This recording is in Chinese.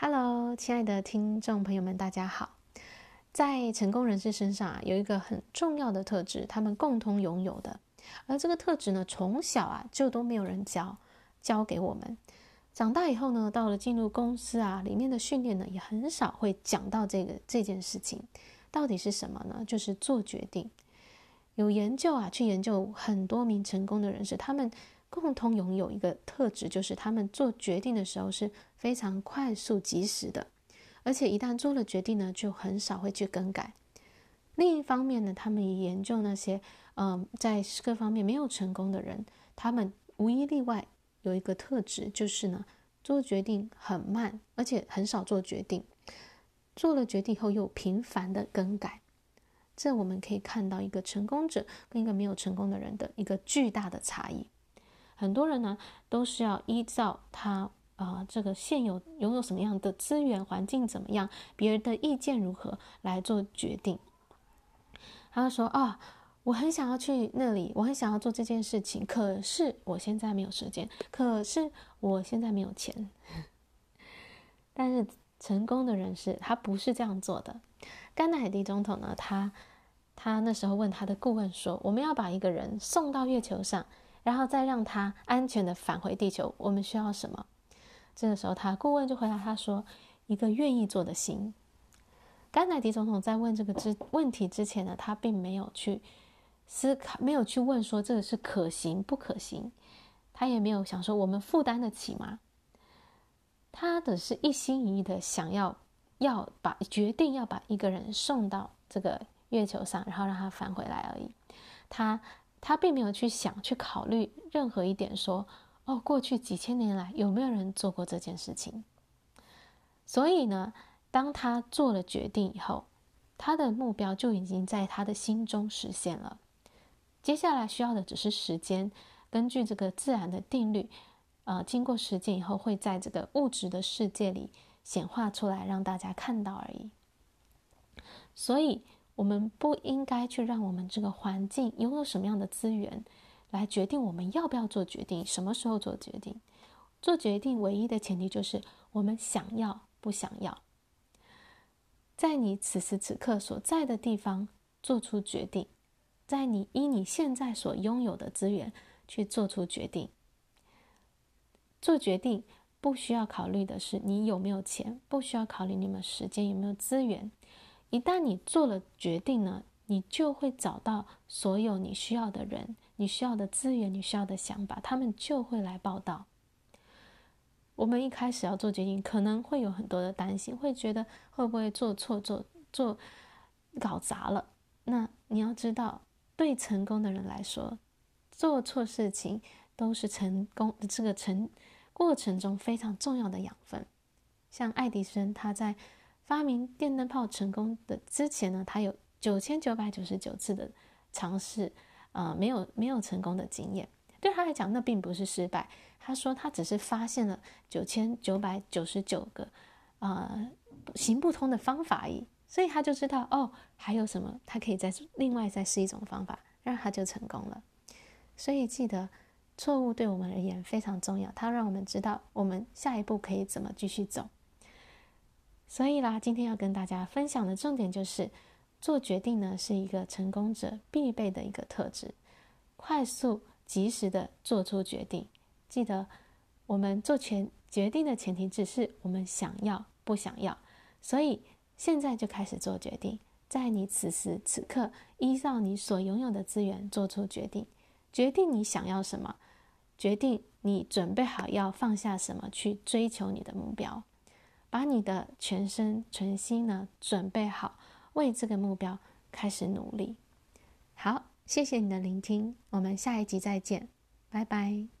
Hello，亲爱的听众朋友们，大家好。在成功人士身上啊，有一个很重要的特质，他们共同拥有的。而这个特质呢，从小啊就都没有人教教给我们。长大以后呢，到了进入公司啊，里面的训练呢，也很少会讲到这个这件事情。到底是什么呢？就是做决定。有研究啊，去研究很多名成功的人士，他们共同拥有一个特质，就是他们做决定的时候是非常快速、及时的，而且一旦做了决定呢，就很少会去更改。另一方面呢，他们也研究那些嗯、在各方面没有成功的人，他们无一例外有一个特质，就是呢，做决定很慢，而且很少做决定，做了决定后又频繁的更改。这我们可以看到一个成功者跟一个没有成功的人的一个巨大的差异。很多人呢都是要依照他啊、这个现有拥有什么样的资源、环境怎么样、别人的意见如何来做决定。他说啊、我很想要去那里，我很想要做这件事情，可是我现在没有时间，可是我现在没有钱。但是成功的人士他不是这样做的。甘乃迪总统呢，他他那时候问他的顾问说：“我们要把一个人送到月球上，然后再让他安全的返回地球，我们需要什么？”这个时候，他顾问就回答他说：“一个愿意做的心。”甘乃迪总统在问这个之问题之前呢，他并没有去思考，没有去问说这个是可行不可行，他也没有想说我们负担得起吗？他的是一心一意的想要。要把决定要把一个人送到这个月球上，然后让他返回来而已。他他并没有去想去考虑任何一点说，哦，过去几千年来有没有人做过这件事情？所以呢，当他做了决定以后，他的目标就已经在他的心中实现了。接下来需要的只是时间，根据这个自然的定律，呃，经过实践以后，会在这个物质的世界里。显化出来让大家看到而已，所以我们不应该去让我们这个环境拥有什么样的资源来决定我们要不要做决定，什么时候做决定。做决定唯一的前提就是我们想要不想要，在你此时此刻所在的地方做出决定，在你依你现在所拥有的资源去做出决定，做决定。不需要考虑的是你有没有钱，不需要考虑你们时间，有没有资源。一旦你做了决定呢，你就会找到所有你需要的人，你需要的资源，你需要的想法，他们就会来报道。我们一开始要做决定，可能会有很多的担心，会觉得会不会做错、做做搞砸了。那你要知道，对成功的人来说，做错事情都是成功的这个成。过程中非常重要的养分，像爱迪生，他在发明电灯泡成功的之前呢，他有九千九百九十九次的尝试，呃，没有没有成功的经验。对他来讲，那并不是失败。他说他只是发现了九千九百九十九个，呃，行不通的方法而已。所以他就知道哦，还有什么，他可以再另外再试一种方法，然后他就成功了。所以记得。错误对我们而言非常重要，它让我们知道我们下一步可以怎么继续走。所以啦，今天要跟大家分享的重点就是，做决定呢是一个成功者必备的一个特质，快速及时的做出决定。记得，我们做全决定的前提只是我们想要不想要，所以现在就开始做决定，在你此时此刻依照你所拥有的资源做出决定，决定你想要什么。决定你准备好要放下什么去追求你的目标，把你的全身全心呢准备好，为这个目标开始努力。好，谢谢你的聆听，我们下一集再见，拜拜。